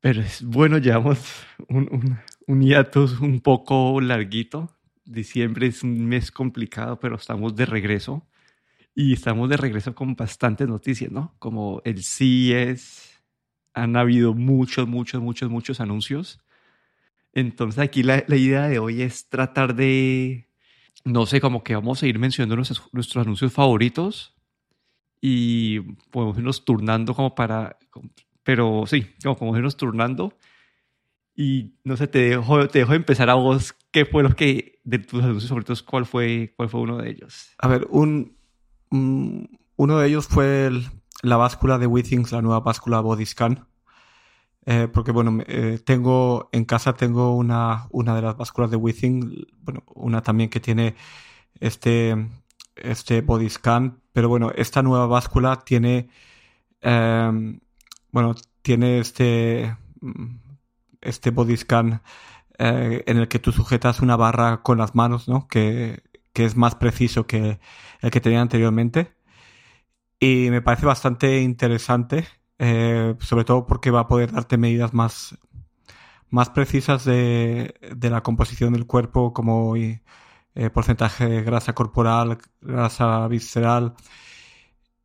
Pero es bueno, llevamos un, un, un hiatus un poco larguito. Diciembre es un mes complicado, pero estamos de regreso. Y estamos de regreso con bastantes noticias, ¿no? Como el CES, han habido muchos, muchos, muchos, muchos anuncios. Entonces aquí la, la idea de hoy es tratar de, no sé, como que vamos a ir mencionando nuestros, nuestros anuncios favoritos y podemos irnos turnando como para, pero sí, como podemos irnos turnando. Y no sé, te dejo, te dejo empezar a vos, ¿qué fue lo que, de tus anuncios favoritos, cuál fue, cuál fue uno de ellos? A ver, un, un uno de ellos fue la báscula de WeThings, la nueva báscula Bodyscan. Eh, porque bueno, eh, tengo en casa tengo una, una de las básculas de WeThings, bueno, una también que tiene este, este body scan, pero bueno, esta nueva báscula tiene, eh, bueno, tiene este, este body scan eh, en el que tú sujetas una barra con las manos, ¿no? Que, que es más preciso que el que tenía anteriormente. Y me parece bastante interesante eh, sobre todo porque va a poder darte medidas más, más precisas de, de la composición del cuerpo, como eh, porcentaje de grasa corporal, grasa visceral.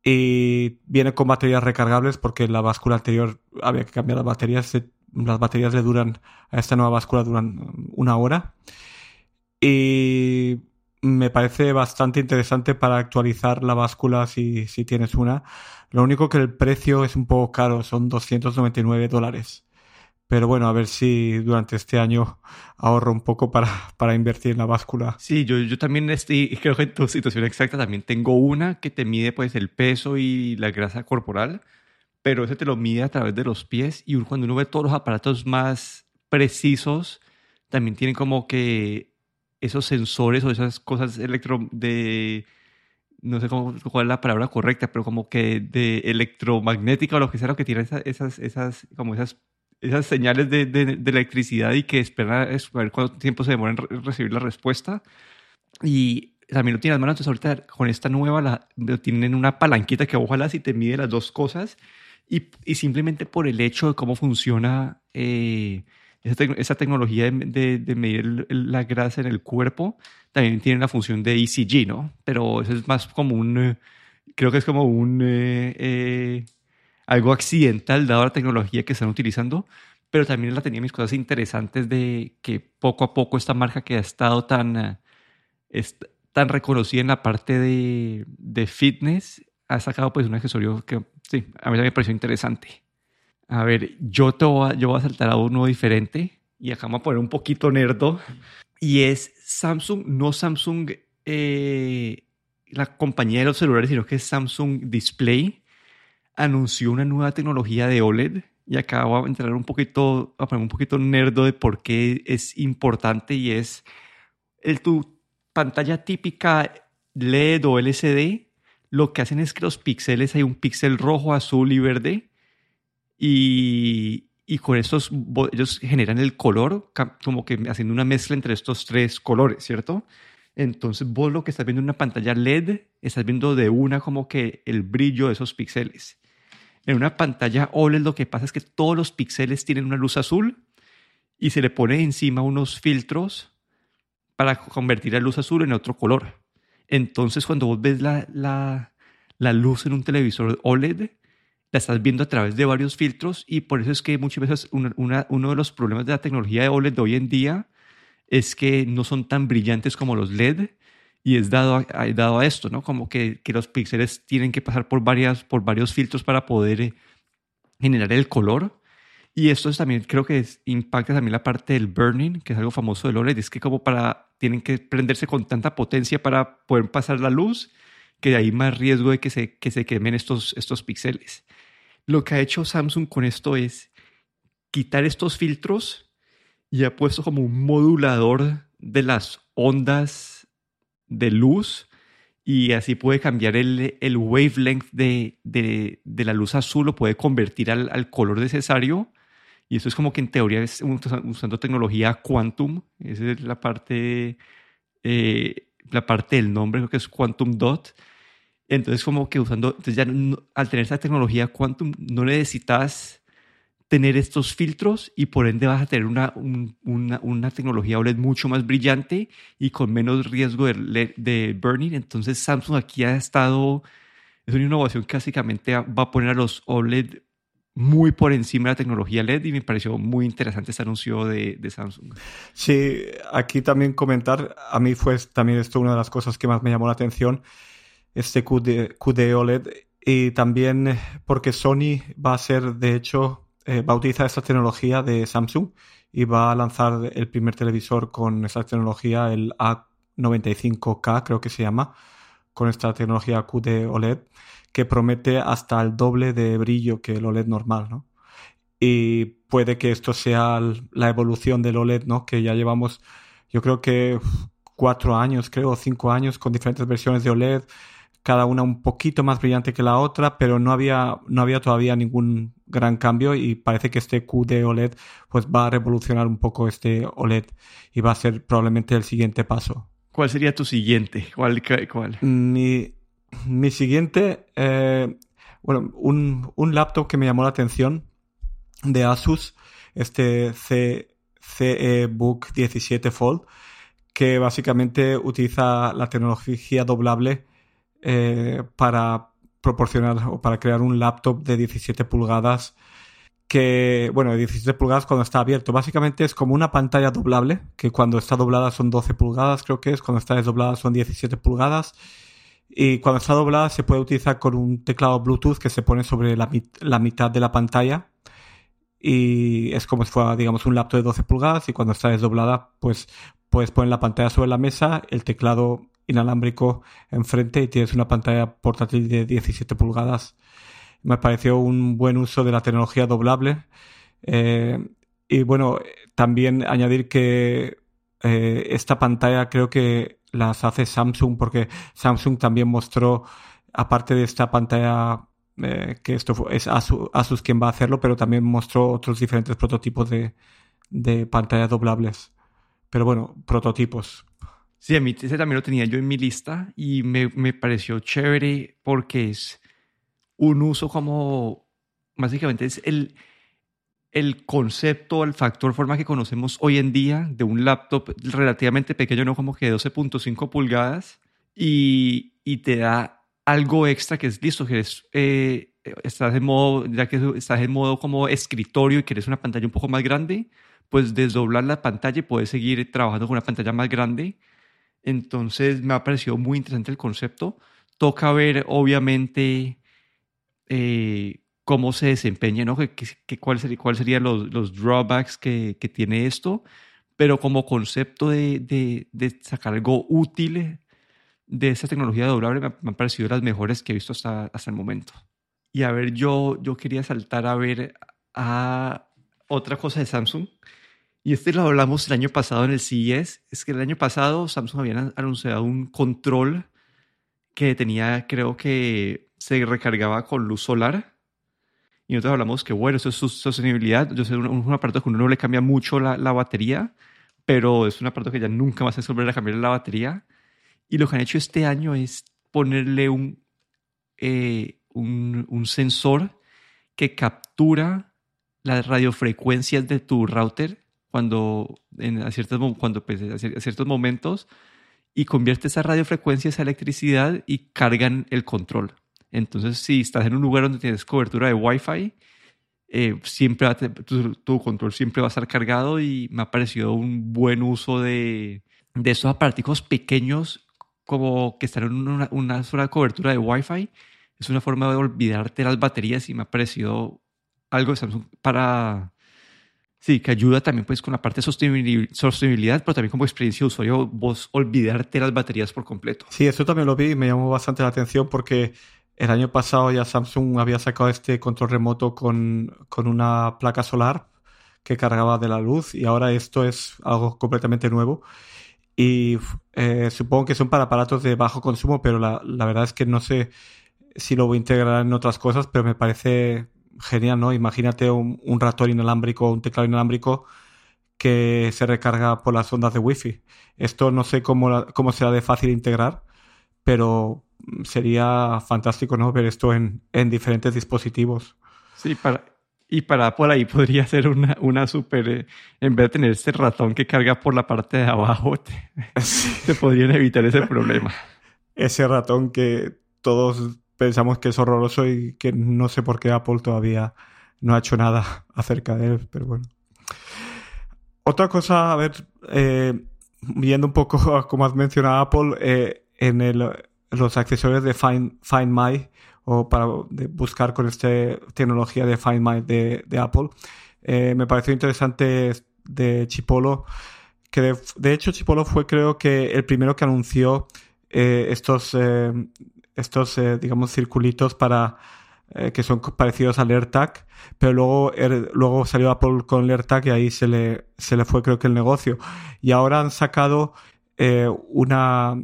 Y viene con baterías recargables porque la báscula anterior había que cambiar las baterías. Las baterías le duran, a esta nueva báscula duran una hora. Y me parece bastante interesante para actualizar la báscula si, si tienes una. Lo único que el precio es un poco caro, son 299 dólares. Pero bueno, a ver si durante este año ahorro un poco para, para invertir en la báscula. Sí, yo, yo también estoy, creo que en tu situación exacta también tengo una que te mide pues el peso y la grasa corporal, pero ese te lo mide a través de los pies y cuando uno ve todos los aparatos más precisos, también tienen como que esos sensores o esas cosas electro de no sé cómo, cuál es la palabra correcta, pero como que de electromagnética o lo que sea, lo que tiene esas, esas, esas, como esas, esas señales de, de, de electricidad y que espera a ver cuánto tiempo se demora en recibir la respuesta. Y también lo tiene las manos, entonces ahorita con esta nueva la, lo tienen una palanquita que ojalá si te mide las dos cosas y, y simplemente por el hecho de cómo funciona eh, esa, te esa, tecnología de, de, de medir el, la grasa en el cuerpo, también tiene la función de ECG, ¿no? Pero eso es más como un, eh, creo que es como un, eh, eh, algo accidental dado la tecnología que están utilizando, pero también la tenía mis cosas interesantes de que poco a poco esta marca que ha estado tan, uh, es, tan reconocida en la parte de, de, fitness ha sacado pues un accesorio que sí, a mí también me pareció interesante. A ver, yo, te voy a, yo voy a saltar a uno diferente y acá vamos a poner un poquito nerdo y es Samsung, no Samsung, eh, la compañía de los celulares, sino que es Samsung Display, anunció una nueva tecnología de OLED. Y acá voy a entrar un poquito, a poner un poquito nerdo de por qué es importante y es el, tu pantalla típica LED o LCD. Lo que hacen es que los píxeles, hay un píxel rojo, azul y verde. Y, y con estos ellos generan el color, como que haciendo una mezcla entre estos tres colores, ¿cierto? Entonces vos lo que estás viendo en una pantalla LED, estás viendo de una como que el brillo de esos píxeles. En una pantalla OLED lo que pasa es que todos los píxeles tienen una luz azul y se le pone encima unos filtros para convertir la luz azul en otro color. Entonces cuando vos ves la, la, la luz en un televisor OLED, la estás viendo a través de varios filtros y por eso es que muchas veces una, una, uno de los problemas de la tecnología de OLED de hoy en día es que no son tan brillantes como los LED y es dado a, dado a esto, ¿no? Como que, que, los píxeles tienen que pasar por, varias, por varios filtros para poder eh, generar el color. Y esto es también creo que es, impacta también la parte del burning, que es algo famoso del OLED, es que como para, tienen que prenderse con tanta potencia para poder pasar la luz, que hay más riesgo de que se, que se quemen estos, estos píxeles. Lo que ha hecho Samsung con esto es quitar estos filtros y ha puesto como un modulador de las ondas de luz y así puede cambiar el, el wavelength de, de, de, la luz azul, lo puede convertir al, al, color necesario. Y eso es como que en teoría es usando tecnología quantum. Esa es la parte, eh, la parte del nombre, creo que es quantum dot entonces, como que usando, entonces ya al tener esa tecnología quantum, no necesitas tener estos filtros y por ende vas a tener una, una, una, tecnología OLED mucho más brillante y con menos riesgo de, de burning. Entonces Samsung aquí ha estado, es una innovación que básicamente va a poner a los OLED muy por encima de la tecnología LED y me pareció muy interesante este anuncio de, de, Samsung. Sí, aquí también comentar, a mí fue también esto una de las cosas que más me llamó la atención, este QD, QD OLED y también porque Sony va a ser, de hecho, eh, va a utilizar esta tecnología de Samsung y va a lanzar el primer televisor con esta tecnología, el A95K creo que se llama, con esta tecnología QD OLED que promete hasta el doble de brillo que el OLED normal, ¿no? Y puede que esto sea la evolución del OLED, ¿no? Que ya llevamos, yo creo que cuatro años, creo, cinco años con diferentes versiones de OLED, cada una un poquito más brillante que la otra, pero no había, no había todavía ningún gran cambio y parece que este QD OLED pues va a revolucionar un poco este OLED y va a ser probablemente el siguiente paso. ¿Cuál sería tu siguiente? ¿Cuál? cuál? Mi, mi siguiente, eh, bueno, un, un, laptop que me llamó la atención de Asus, este CE Book 17 Fold, que básicamente utiliza la tecnología doblable eh, para proporcionar o para crear un laptop de 17 pulgadas que, bueno, de 17 pulgadas cuando está abierto. Básicamente es como una pantalla doblable, que cuando está doblada son 12 pulgadas, creo que es, cuando está desdoblada son 17 pulgadas y cuando está doblada se puede utilizar con un teclado Bluetooth que se pone sobre la, la mitad de la pantalla. Y es como si fuera, digamos, un laptop de 12 pulgadas. Y cuando está desdoblada, pues puedes poner la pantalla sobre la mesa, el teclado inalámbrico enfrente y tienes una pantalla portátil de 17 pulgadas. Me pareció un buen uso de la tecnología doblable. Eh, y bueno, también añadir que eh, esta pantalla creo que las hace Samsung porque Samsung también mostró, aparte de esta pantalla, eh, que esto es Asus, quien va a hacerlo, pero también mostró otros diferentes prototipos de, de pantallas doblables. Pero bueno, prototipos. Sí, a mí ese también lo tenía yo en mi lista y me, me pareció chévere porque es un uso como, básicamente es el, el concepto, el factor forma que conocemos hoy en día de un laptop relativamente pequeño, no como que 12.5 pulgadas, y, y, te da algo extra que es listo, que es, eh, estás en modo, ya que estás en modo como escritorio y quieres una pantalla un poco más grande, pues desdoblar la pantalla y puedes seguir trabajando con una pantalla más grande. Entonces me ha parecido muy interesante el concepto. Toca ver, obviamente, eh, cómo se desempeña, ¿no? ¿Qué, cuál sería, cuál serían los, los drawbacks que, que, tiene esto, pero como concepto de, de, de, sacar algo útil de esta tecnología doblable me, me, han parecido las mejores que he visto hasta, hasta el momento. Y a ver, yo, yo quería saltar a ver a otra cosa de Samsung. Y este lo hablamos el año pasado en el CES. Es que el año pasado Samsung había anunciado un control que tenía, creo que se recargaba con luz solar y nosotros hablamos que, bueno, eso es su sostenibilidad. Yo sé, un, un aparato que uno no le cambia mucho la, la, batería, pero es un aparato que ya nunca más se volver a cambiar la batería. Y lo que han hecho este año es ponerle un, eh, un, un, sensor que captura las radiofrecuencias de tu router cuando, en, a, ciertos, cuando pues, a ciertos momentos y convierte esas radiofrecuencias a electricidad y cargan el control. Entonces, si estás en un lugar donde tienes cobertura de Wi-Fi, eh, siempre tu, control siempre va a estar cargado y me ha parecido un buen uso de, de estos aparatos pequeños como que están en una, una sola cobertura de Wi-Fi. Es una forma de olvidarte las baterías y me ha parecido algo de Samsung para... Sí, que ayuda también pues con la parte de sostenibilidad, pero también como experiencia de usuario, vos olvidarte las baterías por completo. Sí, eso también lo vi y me llamó bastante la atención porque el año pasado ya Samsung había sacado este control remoto con, con, una placa solar que cargaba de la luz y ahora esto es algo completamente nuevo. Y eh, supongo que son para aparatos de bajo consumo, pero la, la, verdad es que no sé si lo voy a integrar en otras cosas, pero me parece genial, ¿no? Imagínate un, un ratón inalámbrico, un teclado inalámbrico que se recarga por las ondas de Wi-Fi. Esto no sé cómo, cómo será de fácil integrar, pero sería fantástico ¿no? ver esto en, en diferentes dispositivos. Sí, para, Y para Apple ahí podría ser una, una super, eh, en vez de tener este ratón que carga por la parte de abajo, se podrían evitar ese problema. Ese ratón que todos pensamos que es horroroso y que no sé por qué Apple todavía no ha hecho nada acerca de él, pero bueno. Otra cosa, a ver, eh, viendo un poco a como has mencionado Apple, eh, en el, los accesorios de Find, Find My o para buscar con esta tecnología de Find My de, Apple, eh, me pareció interesante de Chipolo, que de, hecho Chipolo fue creo que el primero que anunció estos, estos digamos, circulitos para eh, que son parecidos al AirTag, pero luego, er, luego salió Apple con el AirTag y ahí se le, se le fue creo que el negocio. Y ahora han sacado eh, una,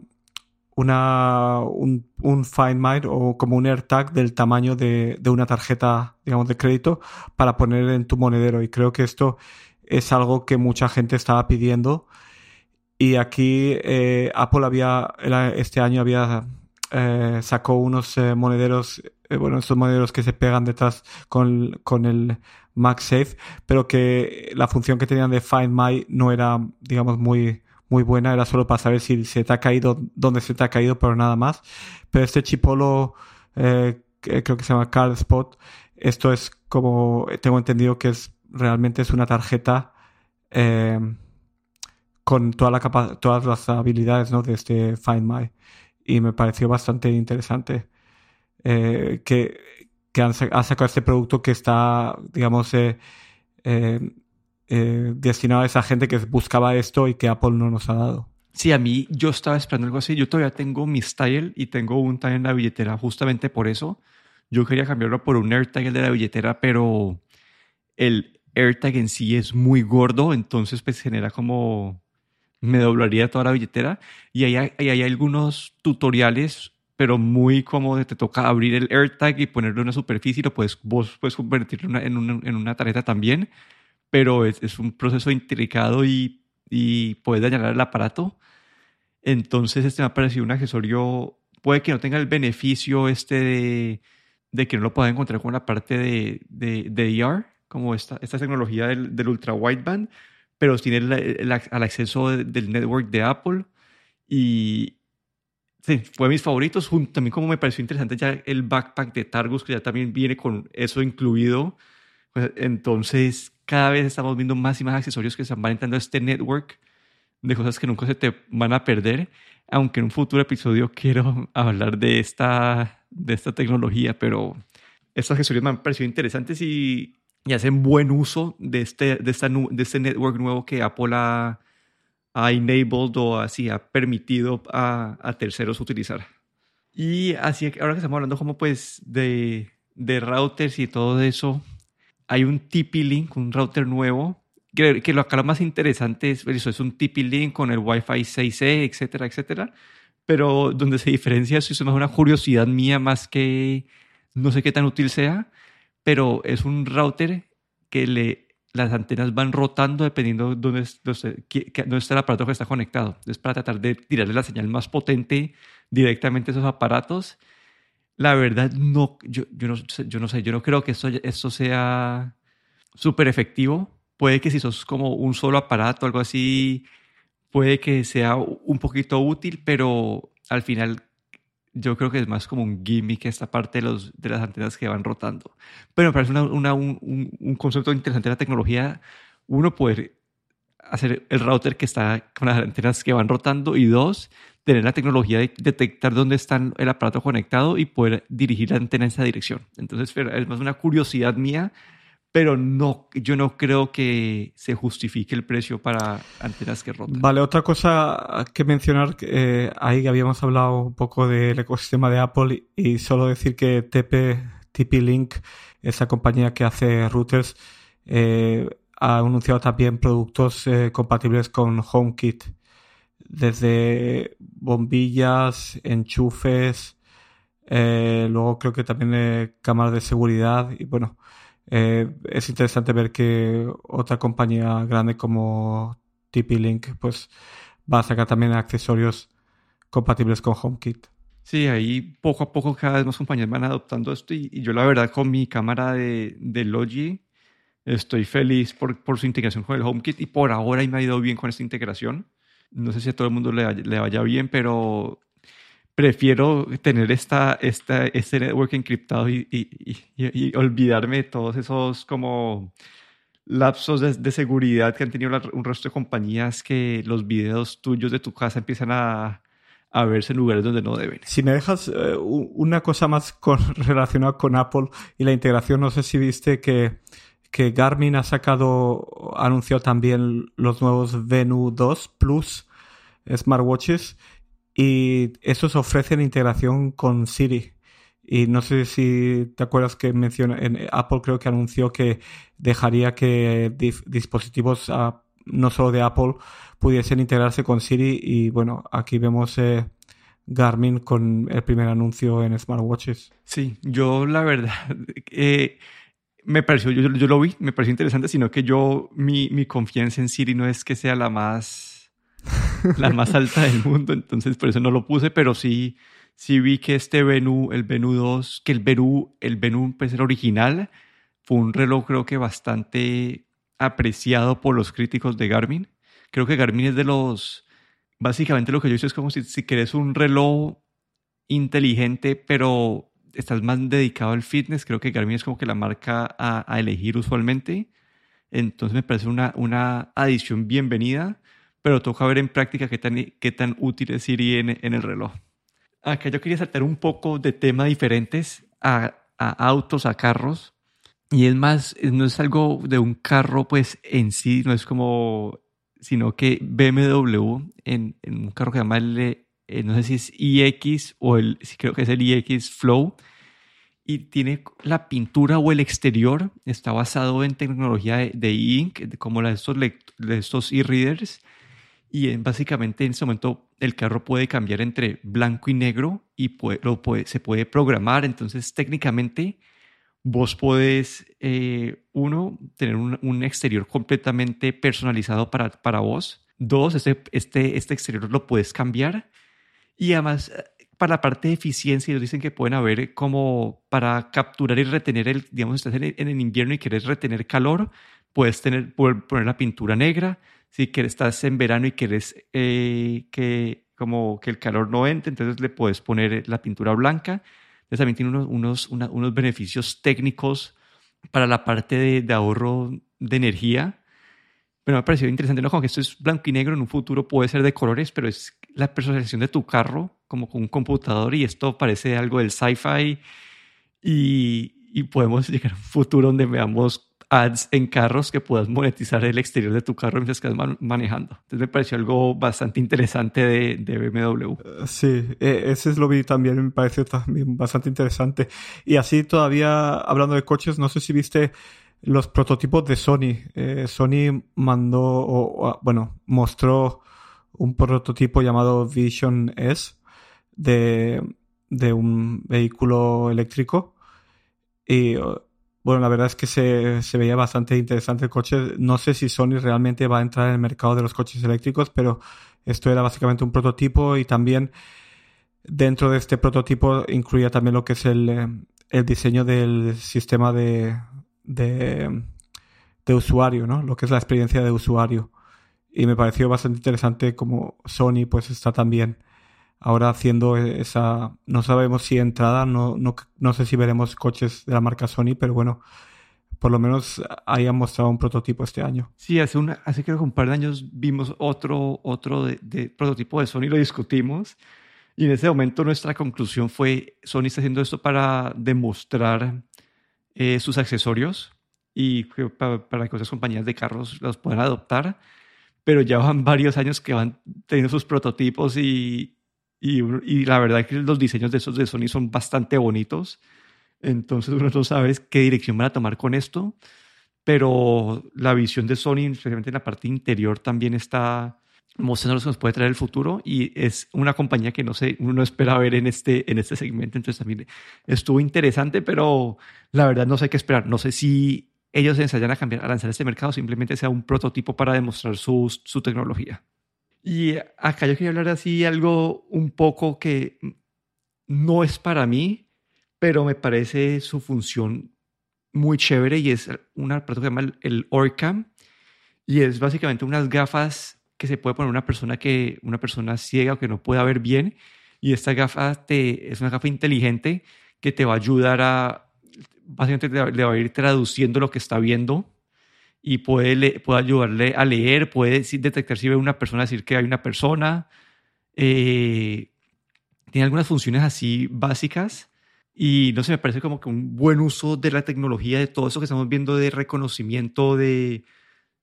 una, un, un Find My o como un AirTag del tamaño de, de una tarjeta, digamos, de crédito para poner en tu monedero. Y creo que esto es algo que mucha gente estaba pidiendo. Y aquí eh, Apple había, este año había eh, sacó unos eh, monederos, eh, bueno, estos monederos que se pegan detrás con, con el MagSafe, pero que la función que tenían de Find My no era, digamos, muy, muy buena, era solo para saber si se te ha caído, dónde se te ha caído, pero nada más. Pero este chipolo, creo que se llama Card Spot, esto es como, tengo entendido que es realmente es una tarjeta con toda la todas las habilidades ¿no? de este Find My y me pareció bastante interesante eh, que, que han, sacado este producto que está, digamos, eh, eh, destinado a esa gente que buscaba esto y que Apple no nos ha dado. Sí, a mí yo estaba esperando algo así. Yo todavía tengo mi style y tengo un tag en la billetera justamente por eso. Yo quería cambiarlo por un AirTag de la billetera, pero el AirTag en sí es muy gordo, entonces pues genera como me doblaría toda la billetera. Y ahí hay, hay algunos tutoriales, pero muy cómodos. Te toca abrir el AirTag y ponerle una superficie y lo puedes, vos puedes convertirlo en una, en una tarjeta también. Pero es, es un proceso intricado y, y puedes dañar el aparato. Entonces, este me ha parecido un accesorio. Puede que no tenga el beneficio este de, de que no lo pueda encontrar con la parte de, de, de ER, como esta, esta tecnología del, del ultra wideband, pero tiene el, acceso del network de Apple y sí, fue de mis favoritos, también como me pareció interesante ya el backpack de Targus, que ya también viene con eso incluido. Pues, entonces, cada vez estamos viendo más y más accesorios que se van entrando a este network de cosas que nunca se te van a perder, aunque en un futuro episodio quiero hablar de esta, de esta tecnología, pero estos accesorios me han parecido interesantes y y hacen buen uso de este, de esta, de este network nuevo que Apple ha, ha enabled o así ha permitido a, a, terceros utilizar. Y así ahora que estamos hablando como pues de, de routers y todo eso, hay un TP-Link, un router nuevo, que, que lo acá lo más interesante es, eso es un TP-Link con el Wi-Fi 6E, etcétera, etcétera, pero donde se diferencia eso es más una curiosidad mía más que no sé qué tan útil sea, pero es un router que le, las antenas van rotando dependiendo de dónde, dónde, está el aparato que está conectado. Es para tratar de tirarle la señal más potente directamente a esos aparatos. La verdad, no, yo, yo, no, yo no sé, yo no creo que esto, esto sea súper efectivo. Puede que si sos como un solo aparato, algo así, puede que sea un poquito útil, pero al final yo creo que es más como un gimmick esta parte de, los, de las antenas que van rotando. Pero me parece una, un, un, concepto interesante de la tecnología. Uno, poder hacer el router que está con las antenas que van rotando y dos, tener la tecnología de detectar dónde está el aparato conectado y poder dirigir la antena en esa dirección. Entonces, es más una curiosidad mía pero no, yo no creo que se justifique el precio para antenas que rotan. Vale, otra cosa que mencionar, eh, ahí habíamos hablado un poco del ecosistema de Apple y, solo decir que TP, TP-Link, esa compañía que hace routers, eh, ha anunciado también productos eh, compatibles con HomeKit, desde bombillas, enchufes, luego creo que también cámaras de seguridad y bueno, eh, es interesante ver que otra compañía grande como TP-Link pues va a sacar también accesorios compatibles con HomeKit. Sí, ahí poco a poco cada vez más compañías van adoptando esto y, yo la verdad con mi cámara de, de Logi Estoy feliz por, por su integración con el HomeKit y por ahora me ha ido bien con esta integración. No sé si a todo el mundo le, le vaya bien, pero prefiero tener esta, esta, este network encriptado y, olvidarme de todos esos como lapsos de, seguridad que han tenido un resto de compañías que los videos tuyos de tu casa empiezan a, verse en lugares donde no deben. Si me dejas eh, una cosa más relacionada con Apple y la integración, no sé si viste que, que Garmin ha sacado, ha anunciado también los nuevos Venu 2 Plus smartwatches y esos ofrecen integración con Siri. Y no sé si te acuerdas que menciona, en Apple creo que anunció que dejaría que dispositivos ah, no solo de Apple pudiesen integrarse con Siri y bueno, aquí vemos eh, Garmin con el primer anuncio en smartwatches. Sí, yo la verdad eh, me pareció, yo, yo, lo vi, me pareció interesante, sino que yo, mi, mi confianza en Siri no es que sea la más, la más alta del mundo, entonces por eso no lo puse, pero sí, sí vi que este Venue, el Venue 2, que el Venue, el Venue pues el original, fue un reloj creo que bastante apreciado por los críticos de Garmin. Creo que Garmin es de los, básicamente lo que yo hice es como si, si querés un reloj inteligente, pero estás más dedicado al fitness, creo que Garmin es como que la marca a, elegir usualmente. Entonces me parece una, una adición bienvenida, pero toca ver en práctica qué tan, qué tan útil es Siri en, en el reloj. Acá yo quería saltar un poco de temas diferentes a, a autos, a carros. Y es más, no es algo de un carro pues en sí, no es como, sino que BMW en, en un carro que se llama el, eh, no sé si es iX o el, creo que es el iX Flow, y tiene la pintura o el exterior, está basado en tecnología de, de ink, como la de estos, de estos e-readers, y básicamente en ese momento el carro puede cambiar entre blanco y negro y se puede programar, entonces técnicamente vos podés, eh, uno, tener un, exterior completamente personalizado para, para vos. Dos, este, este, este exterior lo puedes cambiar. Y además, eh, para la parte de eficiencia, ellos dicen que pueden haber como para capturar y retener el, digamos, estás en el, invierno y quieres retener calor, puedes tener, poner la pintura negra. Si quieres, estás en verano y quieres eh, que, como que el calor no entre, entonces le puedes poner la pintura blanca también tiene unos, unos, unos beneficios técnicos para la parte de, de, ahorro de energía. Pero me ha parecido interesante, ¿no? Como que esto es blanco y negro, en un futuro puede ser de colores, pero es la personalización de tu carro, como con un computador, y esto parece algo del sci-fi. Y, y podemos llegar a un futuro donde veamos ads en carros que puedas monetizar el exterior de tu carro mientras estás manejando. Entonces me pareció algo bastante interesante de, de BMW. Eh, sí, e, ese es lo vi también, me pareció también bastante interesante. Y así todavía hablando de coches, no sé si viste los prototipos de Sony. Eh, Sony mandó, bueno, mostró un prototipo llamado Vision S de, de un vehículo eléctrico. Y bueno, la verdad es que se, veía bastante interesante el coche. No sé si Sony realmente va a entrar en el mercado de los coches eléctricos, pero esto era básicamente un prototipo y también dentro de este prototipo incluía también lo que es el, eh, el diseño del sistema de, de, de, usuario, ¿no? Lo que es la experiencia de usuario. Y me pareció bastante interesante como Sony pues está también ahora haciendo esa, no sabemos si entrada, no, no, no sé si veremos coches de la marca Sony, pero bueno, por lo menos hayan mostrado un prototipo este año. Sí, hace, una, hace creo que un par de años vimos otro, otro de, prototipo de Sony, lo discutimos. Y en ese momento nuestra conclusión fue, Sony está haciendo esto para demostrar eh, sus accesorios y para, para, que otras compañías de carros los puedan adoptar. Pero ya van varios años que van teniendo sus prototipos y, y, la verdad es que los diseños de esos de Sony son bastante bonitos. Entonces uno no sabe qué dirección van a tomar con esto. Pero la visión de Sony, especialmente en la parte interior, también está mostrando lo que nos puede traer el futuro. Y es una compañía que no sé, uno no espera ver en este, en este segmento. Entonces también estuvo interesante, pero la verdad no sé qué esperar. No sé si ellos ensayan a cambiar, a lanzar este mercado, simplemente sea un prototipo para demostrar su, su tecnología. Y acá yo quería hablar así algo un poco que no es para mí, pero me parece su función muy chévere y es un aparato que se llama el, Orcam. Y es básicamente unas gafas que se puede poner una persona que una persona ciega o que no pueda ver bien. Y esta gafa te, es una gafa inteligente que te va a ayudar a básicamente le va a ir traduciendo lo que está viendo y puede, puede ayudarle a leer, puede detectar si ve una persona, decir que hay una persona. Eh, tiene algunas funciones así básicas y no sé, me parece como que un buen uso de la tecnología, de todo eso que estamos viendo de reconocimiento, de,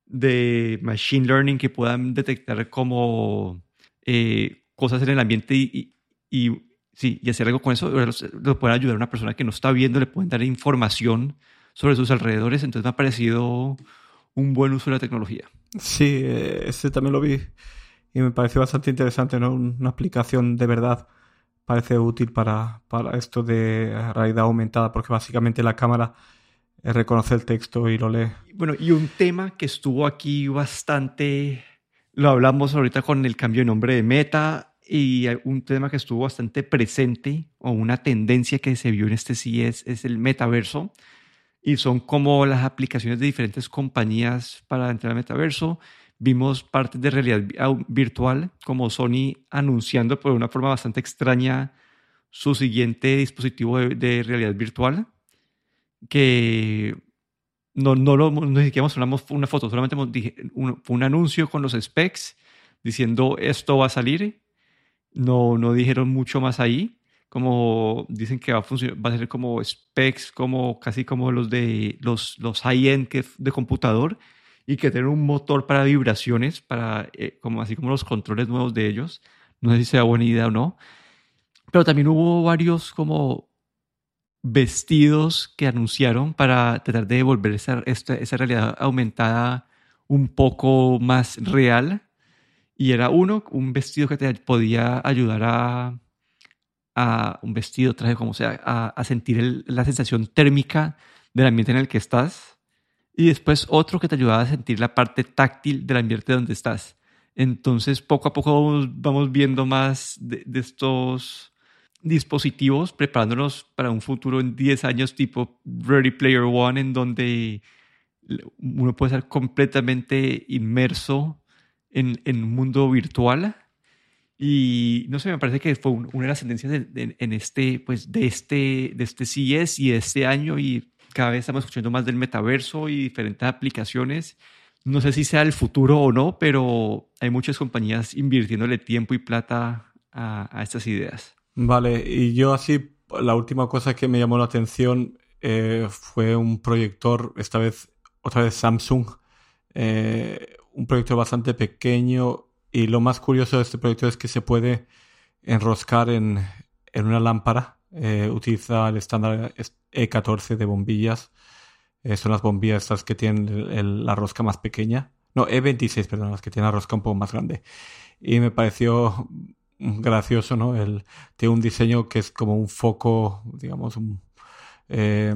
de machine learning que puedan detectar como eh, cosas en el ambiente y, y, sí, y hacer algo con eso, le pueden ayudar a una persona que no está viendo, le pueden dar información sobre sus alrededores, entonces me ha parecido un buen uso de la tecnología. Sí, ese también lo vi y me pareció bastante interesante, ¿no? Una aplicación de verdad parece útil para, para esto de realidad aumentada, porque básicamente la cámara reconoce el texto y lo lee. Bueno, y un tema que estuvo aquí bastante, lo hablamos ahorita con el cambio de nombre de Meta, y un tema que estuvo bastante presente, o una tendencia que se vio en este sí es, es el metaverso y son como las aplicaciones de diferentes compañías para entrar al metaverso. Vimos partes de realidad virtual, como Sony anunciando por una forma bastante extraña su siguiente dispositivo de, realidad virtual, que no, no, lo, no siquiera mostramos una foto, solamente un, un anuncio con los specs diciendo esto va a salir. No, no dijeron mucho más ahí como dicen que va a, funcionar, va a ser como specs, como casi como los de los, los high-end de computador y que tener un motor para vibraciones, para, eh, como, así como los controles nuevos de ellos. No sé si sea buena idea o no. Pero también hubo varios como vestidos que anunciaron para tratar de volver esa, esa realidad aumentada un poco más real. Y era uno, un vestido que te podía ayudar a a un vestido, traje, como sea, a, sentir la sensación térmica del ambiente en el que estás. Y después otro que te ayudaba a sentir la parte táctil del ambiente donde estás. Entonces, poco a poco vamos, viendo más de, estos dispositivos, preparándonos para un futuro en 10 años tipo Ready Player One, en donde uno puede estar completamente inmerso en, en un mundo virtual y no sé, me parece que fue una de las tendencias en este, pues, de este, de este CES y de este año y cada vez estamos escuchando más del metaverso y diferentes aplicaciones. No sé si sea el futuro o no, pero hay muchas compañías invirtiéndole tiempo y plata a, a estas ideas. Vale, y yo así, la última cosa que me llamó la atención eh, fue un proyector, esta vez, otra vez Samsung, eh, un proyector bastante pequeño y lo más curioso de este proyecto es que se puede enroscar en, en una lámpara. Eh, utiliza el estándar E14 de bombillas. Eh, son las bombillas estas que tienen la rosca más pequeña. No, E26, perdón, las que tienen la rosca un poco más grande. Y me pareció gracioso, ¿no? El, tiene un diseño que es como un foco, digamos, eh,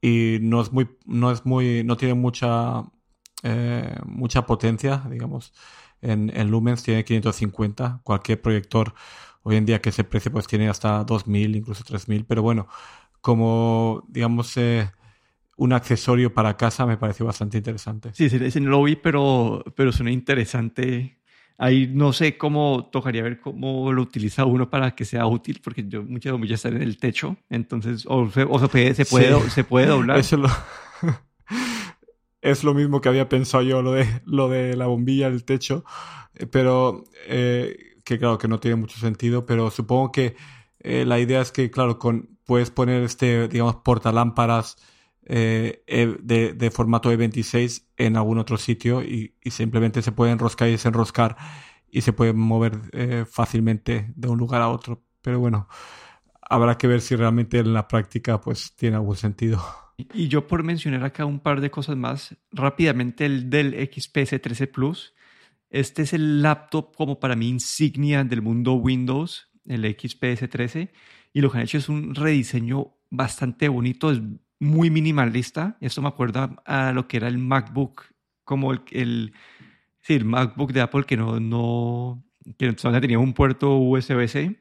y no es muy, no es muy, no tiene mucha, mucha potencia, digamos en, en lumens tiene 550. Cualquier proyector hoy en día que se precie pues tiene hasta 2000, incluso 3000. Pero bueno, como digamos eh, un accesorio para casa me pareció bastante interesante. Sí, ese no lo vi, pero, pero suena interesante. Ahí no sé cómo tocaría ver cómo lo utiliza uno para que sea útil, porque yo muchas bombillas están en el techo, entonces o se, puede, se, puede, se puede doblar. Eso lo, es lo mismo que había pensado yo, lo de, lo de la bombilla del techo, eh, pero eh, que claro que no tiene mucho sentido, pero supongo que eh, la idea es que, claro, con, puedes poner este, digamos, portalámparas de, de, formato E26 en algún otro sitio y, simplemente se puede enroscar y desenroscar y se puede mover fácilmente de un lugar a otro. Pero bueno, habrá que ver si realmente en la práctica pues tiene algún sentido. Y yo por mencionar acá un par de cosas más, rápidamente el del XPS 13 Plus. Este es el laptop como para mí insignia del mundo Windows, el XPS 13. Y lo que han hecho es un rediseño bastante bonito, es muy minimalista. Esto me acuerda a lo que era el MacBook, como el, el, el MacBook de Apple que no, no, que tenía un puerto USB-C.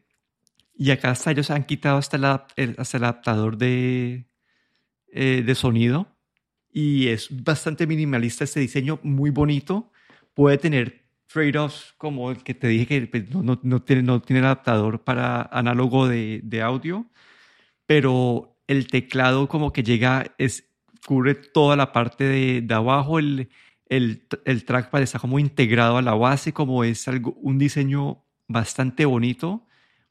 Y acá hasta ellos han quitado hasta hasta el adaptador de, eh, de sonido y es bastante minimalista este diseño, muy bonito. Puede tener trade-offs como el que te dije que pues, no, no, tiene, no tiene adaptador para análogo de, de, audio, pero el teclado como que llega, es, cubre toda la parte de, de abajo, el, el, el, trackpad está como integrado a la base, como es algo, un diseño bastante bonito,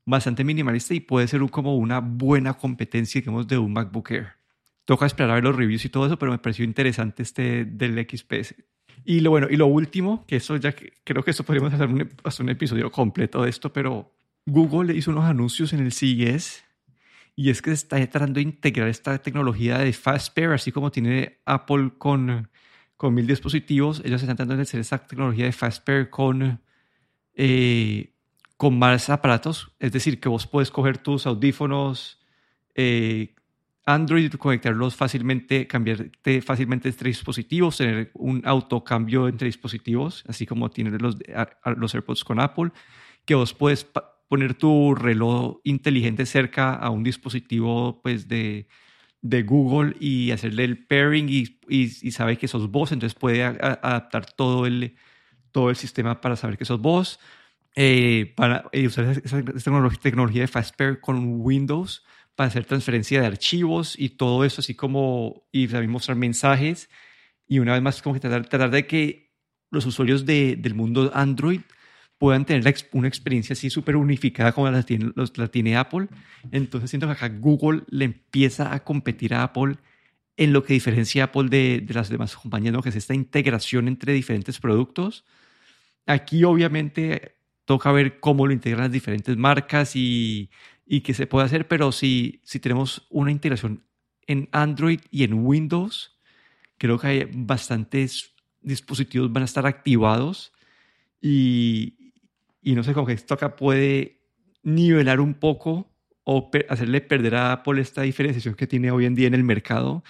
bastante minimalista y puede ser como una buena competencia, digamos, de un MacBook Air. Toca esperar a ver los reviews y todo eso, pero me pareció interesante este del XPS. Y lo bueno, y lo último, que eso ya creo que eso podríamos hacer un, hacer un episodio completo de esto, pero Google hizo unos anuncios en el CES y es que está tratando de integrar esta tecnología de FastPair, así como tiene Apple con, con mil dispositivos, ellos están tratando de hacer esta tecnología de FastPair con, eh, con más aparatos, es decir, que vos puedes coger tus audífonos, eh, Android, conectarlos fácilmente, cambiarte fácilmente entre dispositivos, tener un autocambio entre dispositivos, así como tienen los, los AirPods con Apple, que vos puedes poner tu reloj inteligente cerca a un dispositivo pues, de, de Google y hacerle el pairing y, y, sabe que sos vos, entonces puede adaptar todo el, todo el sistema para saber que sos vos. Eh, para eh, usar esa, tecnología, tecnología de FastPair con Windows para hacer transferencia de archivos y todo eso, así como, y también mostrar mensajes. Y una vez más, como que tratar, tratar de que los usuarios de, del mundo Android puedan tener una experiencia así súper unificada como la tiene, la tiene Apple. Entonces siento que acá Google le empieza a competir a Apple en lo que diferencia a Apple de, de las demás compañías, ¿no? que es esta integración entre diferentes productos. Aquí obviamente toca ver cómo lo integran las diferentes marcas y y que se puede hacer, pero si, si tenemos una integración en Android y en Windows, creo que hay bastantes dispositivos van a estar activados y, y no sé, que esto acá puede nivelar un poco o hacerle perder a Apple esta diferenciación que tiene hoy en día en el mercado.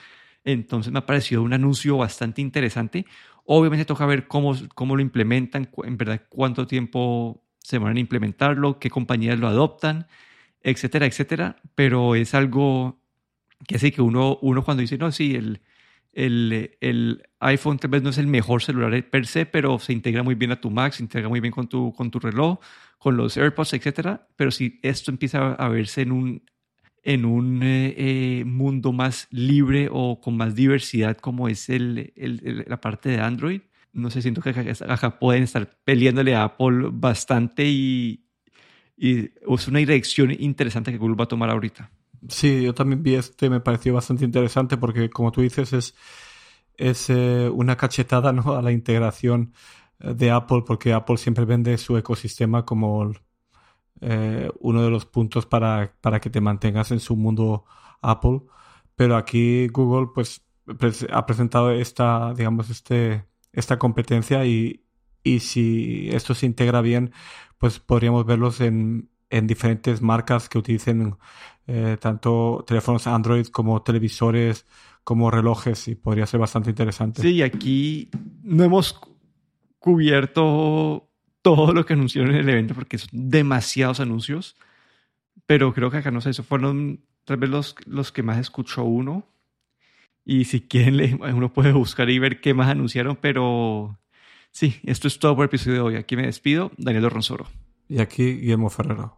Entonces me ha parecido un anuncio bastante interesante. Obviamente toca ver cómo, cómo lo implementan, en verdad cuánto tiempo se van a implementarlo, qué compañías lo adoptan etcétera, etcétera, pero es algo que sí que uno, uno cuando dice, no, sí, el, el, el, iPhone tal vez no es el mejor celular per se, pero se integra muy bien a tu Mac, se integra muy bien con tu, con tu reloj, con los AirPods, etcétera, pero si esto empieza a verse en un, en un eh, eh, mundo más libre o con más diversidad como es el, el, la parte de Android, no sé, siento que acá pueden estar peleándole a Apple bastante y, es una dirección interesante que Google va a tomar ahorita. Sí, yo también vi este, me pareció bastante interesante porque, como tú dices, es, es eh, una cachetada ¿no? a la integración eh, de Apple, porque Apple siempre vende su ecosistema como eh, uno de los puntos para, para que te mantengas en su mundo Apple. Pero aquí Google pues ha presentado esta, digamos, este, esta competencia y, y si esto se integra bien, pues podríamos verlos en, en diferentes marcas que utilicen eh, tanto teléfonos Android como televisores, como relojes, y podría ser bastante interesante. Sí, aquí no hemos cubierto todo lo que anunciaron en el evento porque son demasiados anuncios, pero creo que acá no sé, eso fueron tal vez los, los que más escuchó uno. Y si quieren, uno puede buscar y ver qué más anunciaron, pero Sí, esto es todo por el episodio de hoy. Aquí me despido, Daniel Ronsoro. Y aquí Guillermo Ferrero.